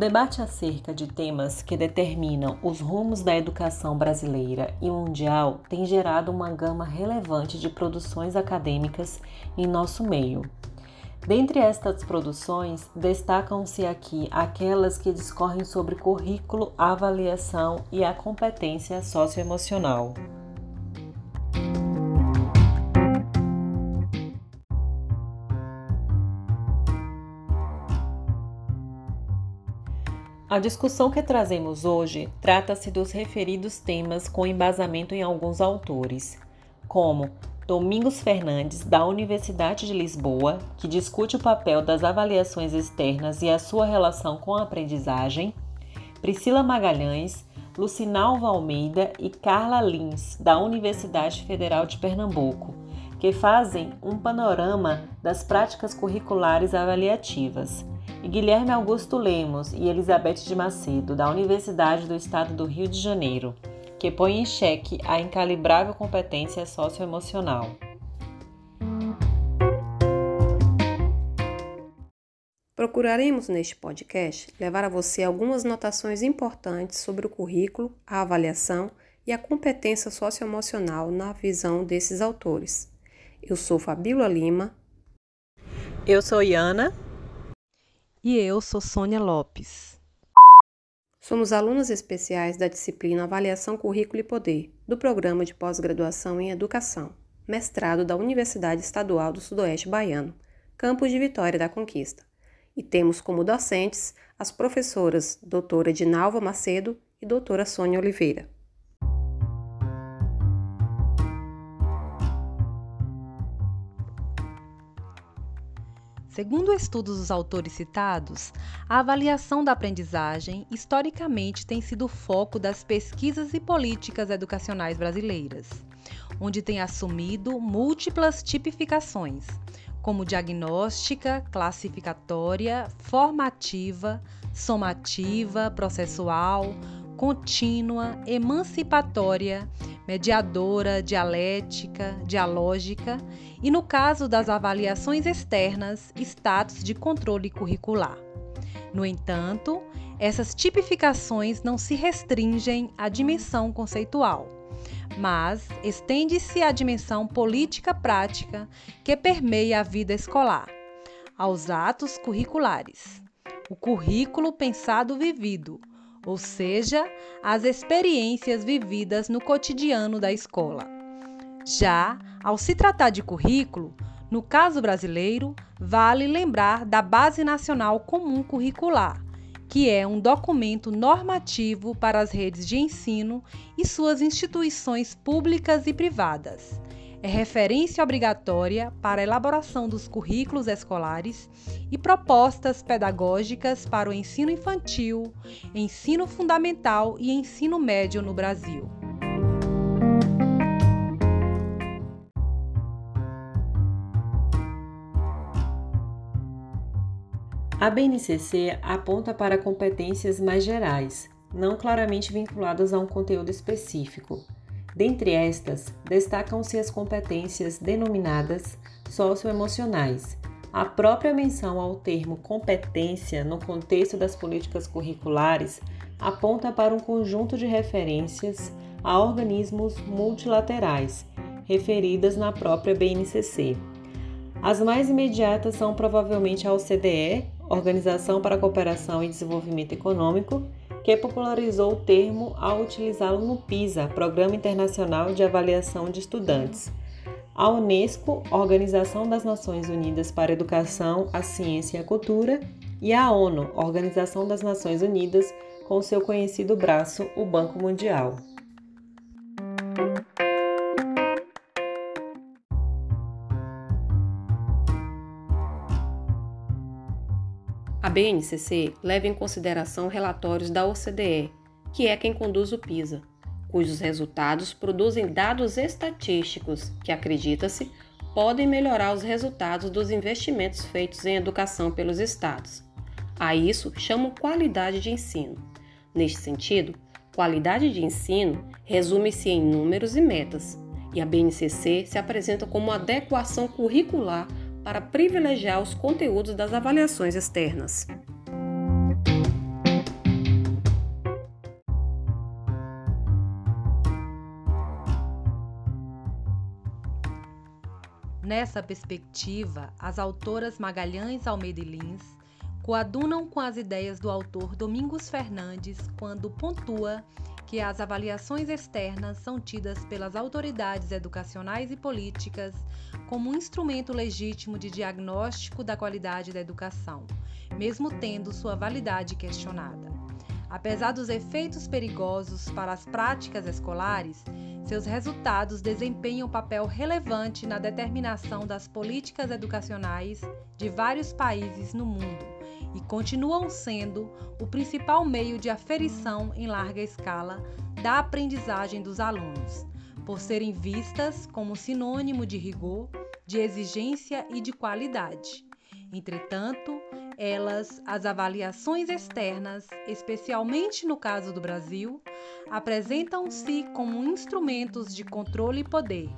debate acerca de temas que determinam os rumos da educação brasileira e mundial tem gerado uma gama relevante de produções acadêmicas em nosso meio. Dentre estas produções, destacam-se aqui aquelas que discorrem sobre currículo, avaliação e a competência socioemocional. A discussão que trazemos hoje trata-se dos referidos temas com embasamento em alguns autores, como Domingos Fernandes, da Universidade de Lisboa, que discute o papel das avaliações externas e a sua relação com a aprendizagem, Priscila Magalhães, Lucinalva Almeida e Carla Lins, da Universidade Federal de Pernambuco, que fazem um panorama das práticas curriculares avaliativas e Guilherme Augusto Lemos e Elizabeth de Macedo, da Universidade do Estado do Rio de Janeiro, que põe em xeque a incalibrável competência socioemocional. Procuraremos neste podcast levar a você algumas notações importantes sobre o currículo, a avaliação e a competência socioemocional na visão desses autores. Eu sou Fabíola Lima. Eu sou Iana. E eu sou Sônia Lopes. Somos alunas especiais da disciplina Avaliação Currículo e Poder, do Programa de Pós-Graduação em Educação, mestrado da Universidade Estadual do Sudoeste Baiano, campus de Vitória da Conquista. E temos como docentes as professoras doutora Edinalva Macedo e doutora Sônia Oliveira. Segundo estudos dos autores citados, a avaliação da aprendizagem historicamente tem sido o foco das pesquisas e políticas educacionais brasileiras, onde tem assumido múltiplas tipificações, como diagnóstica, classificatória, formativa, somativa, processual, contínua, emancipatória, mediadora, dialética, dialógica e, no caso das avaliações externas, status de controle curricular. No entanto, essas tipificações não se restringem à dimensão conceitual, mas estende-se à dimensão política prática que permeia a vida escolar, aos atos curriculares. O currículo pensado vivido, ou seja, as experiências vividas no cotidiano da escola. Já ao se tratar de currículo, no caso brasileiro, vale lembrar da Base Nacional Comum Curricular, que é um documento normativo para as redes de ensino e suas instituições públicas e privadas é referência obrigatória para a elaboração dos currículos escolares e propostas pedagógicas para o ensino infantil, ensino fundamental e ensino médio no Brasil. A BNCC aponta para competências mais gerais, não claramente vinculadas a um conteúdo específico, Dentre estas, destacam-se as competências denominadas socioemocionais. A própria menção ao termo competência no contexto das políticas curriculares aponta para um conjunto de referências a organismos multilaterais, referidas na própria BNCC. As mais imediatas são provavelmente a OCDE, Organização para a Cooperação e Desenvolvimento Econômico, que popularizou o termo ao utilizá-lo no PISA, Programa Internacional de Avaliação de Estudantes. A Unesco, Organização das Nações Unidas para a Educação, a Ciência e a Cultura, e a ONU, Organização das Nações Unidas, com seu conhecido braço, o Banco Mundial. A BNCC leva em consideração relatórios da OCDE, que é quem conduz o PISA, cujos resultados produzem dados estatísticos que, acredita-se, podem melhorar os resultados dos investimentos feitos em educação pelos estados. A isso chamam qualidade de ensino. Neste sentido, qualidade de ensino resume-se em números e metas, e a BNCC se apresenta como adequação curricular para privilegiar os conteúdos das avaliações externas. Nessa perspectiva, as autoras Magalhães Almeida e Lins coadunam com as ideias do autor Domingos Fernandes quando pontua que as avaliações externas são tidas pelas autoridades educacionais e políticas como um instrumento legítimo de diagnóstico da qualidade da educação, mesmo tendo sua validade questionada. Apesar dos efeitos perigosos para as práticas escolares, seus resultados desempenham papel relevante na determinação das políticas educacionais de vários países no mundo e continuam sendo o principal meio de aferição em larga escala da aprendizagem dos alunos, por serem vistas como sinônimo de rigor, de exigência e de qualidade. Entretanto, elas, as avaliações externas, especialmente no caso do Brasil, apresentam-se como instrumentos de controle e poder,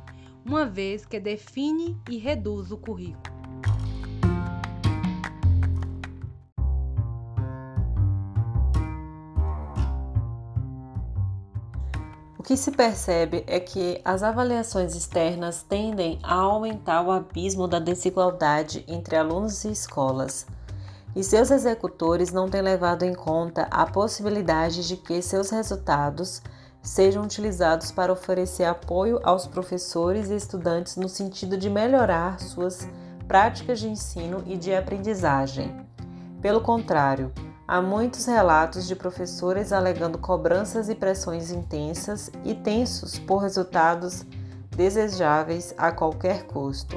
uma vez que define e reduz o currículo. O que se percebe é que as avaliações externas tendem a aumentar o abismo da desigualdade entre alunos e escolas e seus executores não têm levado em conta a possibilidade de que seus resultados sejam utilizados para oferecer apoio aos professores e estudantes no sentido de melhorar suas práticas de ensino e de aprendizagem. Pelo contrário, há muitos relatos de professores alegando cobranças e pressões intensas e tensos por resultados desejáveis a qualquer custo.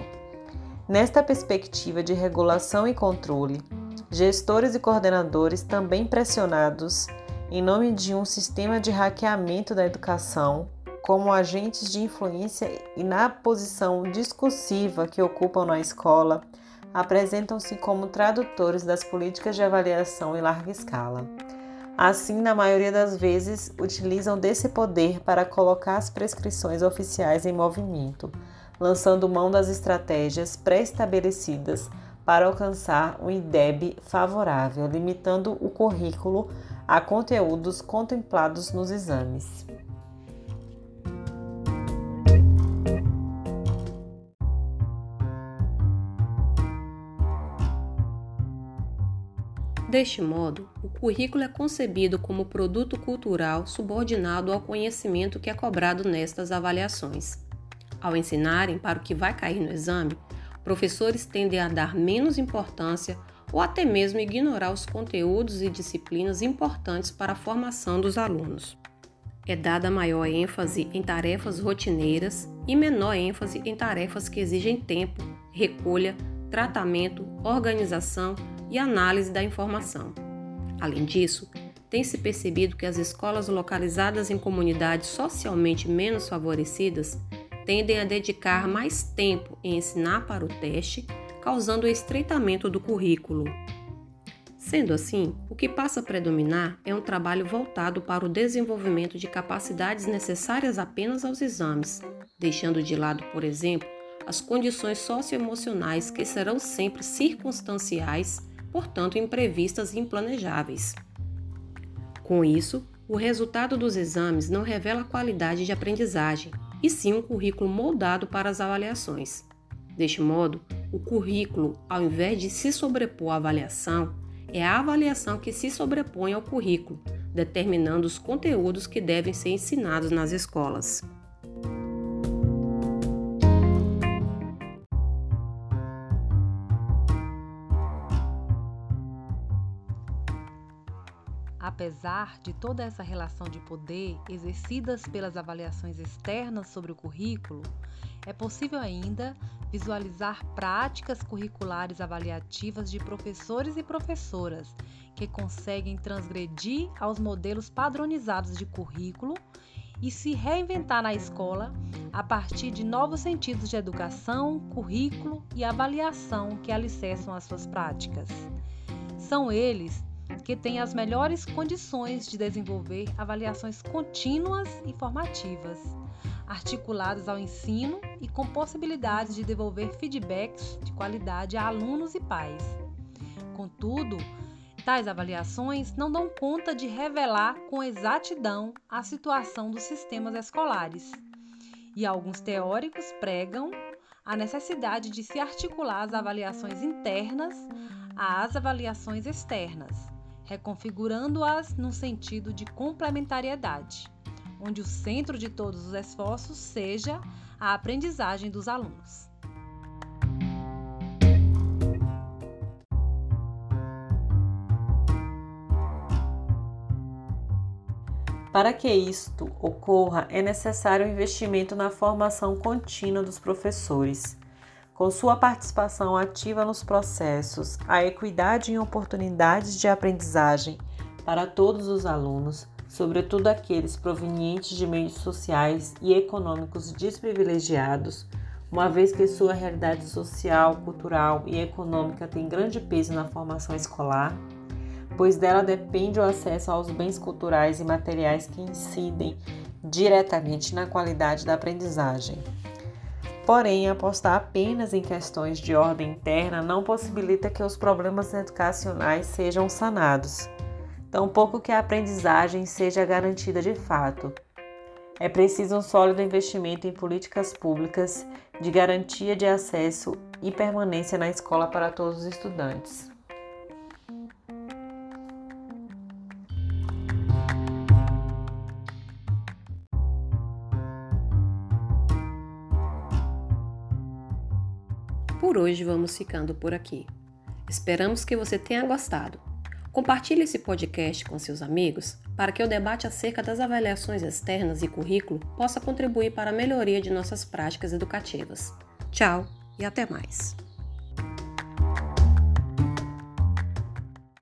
Nesta perspectiva de regulação e controle, gestores e coordenadores também pressionados em nome de um sistema de hackeamento da educação, como agentes de influência e na posição discursiva que ocupam na escola, apresentam-se como tradutores das políticas de avaliação em larga escala. Assim, na maioria das vezes, utilizam desse poder para colocar as prescrições oficiais em movimento, lançando mão das estratégias pré-estabelecidas para alcançar um IDEB favorável, limitando o currículo a conteúdos contemplados nos exames. Deste modo, o currículo é concebido como produto cultural subordinado ao conhecimento que é cobrado nestas avaliações. Ao ensinarem para o que vai cair no exame, professores tendem a dar menos importância ou até mesmo ignorar os conteúdos e disciplinas importantes para a formação dos alunos. É dada maior ênfase em tarefas rotineiras e menor ênfase em tarefas que exigem tempo, recolha, tratamento, organização e análise da informação. Além disso, tem-se percebido que as escolas localizadas em comunidades socialmente menos favorecidas tendem a dedicar mais tempo em ensinar para o teste, causando o estreitamento do currículo. Sendo assim, o que passa a predominar é um trabalho voltado para o desenvolvimento de capacidades necessárias apenas aos exames, deixando de lado, por exemplo, as condições socioemocionais que serão sempre circunstanciais, portanto imprevistas e implanejáveis. Com isso, o resultado dos exames não revela a qualidade de aprendizagem, e sim um currículo moldado para as avaliações. Deste modo, o currículo, ao invés de se sobrepor à avaliação, é a avaliação que se sobrepõe ao currículo, determinando os conteúdos que devem ser ensinados nas escolas. Apesar de toda essa relação de poder exercidas pelas avaliações externas sobre o currículo, é possível ainda visualizar práticas curriculares avaliativas de professores e professoras que conseguem transgredir aos modelos padronizados de currículo e se reinventar na escola a partir de novos sentidos de educação, currículo e avaliação que alicerçam as suas práticas. São eles que tem as melhores condições de desenvolver avaliações contínuas e formativas, articuladas ao ensino e com possibilidades de devolver feedbacks de qualidade a alunos e pais. Contudo, tais avaliações não dão conta de revelar com exatidão a situação dos sistemas escolares. E alguns teóricos pregam a necessidade de se articular as avaliações internas às avaliações externas, reconfigurando-as no sentido de complementariedade, onde o centro de todos os esforços seja a aprendizagem dos alunos. Para que isto ocorra, é necessário o investimento na formação contínua dos professores. Com sua participação ativa nos processos, a equidade em oportunidades de aprendizagem para todos os alunos, sobretudo aqueles provenientes de meios sociais e econômicos desprivilegiados, uma vez que sua realidade social, cultural e econômica tem grande peso na formação escolar, pois dela depende o acesso aos bens culturais e materiais que incidem diretamente na qualidade da aprendizagem. Porém, apostar apenas em questões de ordem interna não possibilita que os problemas educacionais sejam sanados, tampouco que a aprendizagem seja garantida de fato. É preciso um sólido investimento em políticas públicas de garantia de acesso e permanência na escola para todos os estudantes. Por hoje vamos ficando por aqui. Esperamos que você tenha gostado. Compartilhe esse podcast com seus amigos para que o debate acerca das avaliações externas e currículo possa contribuir para a melhoria de nossas práticas educativas. Tchau e até mais!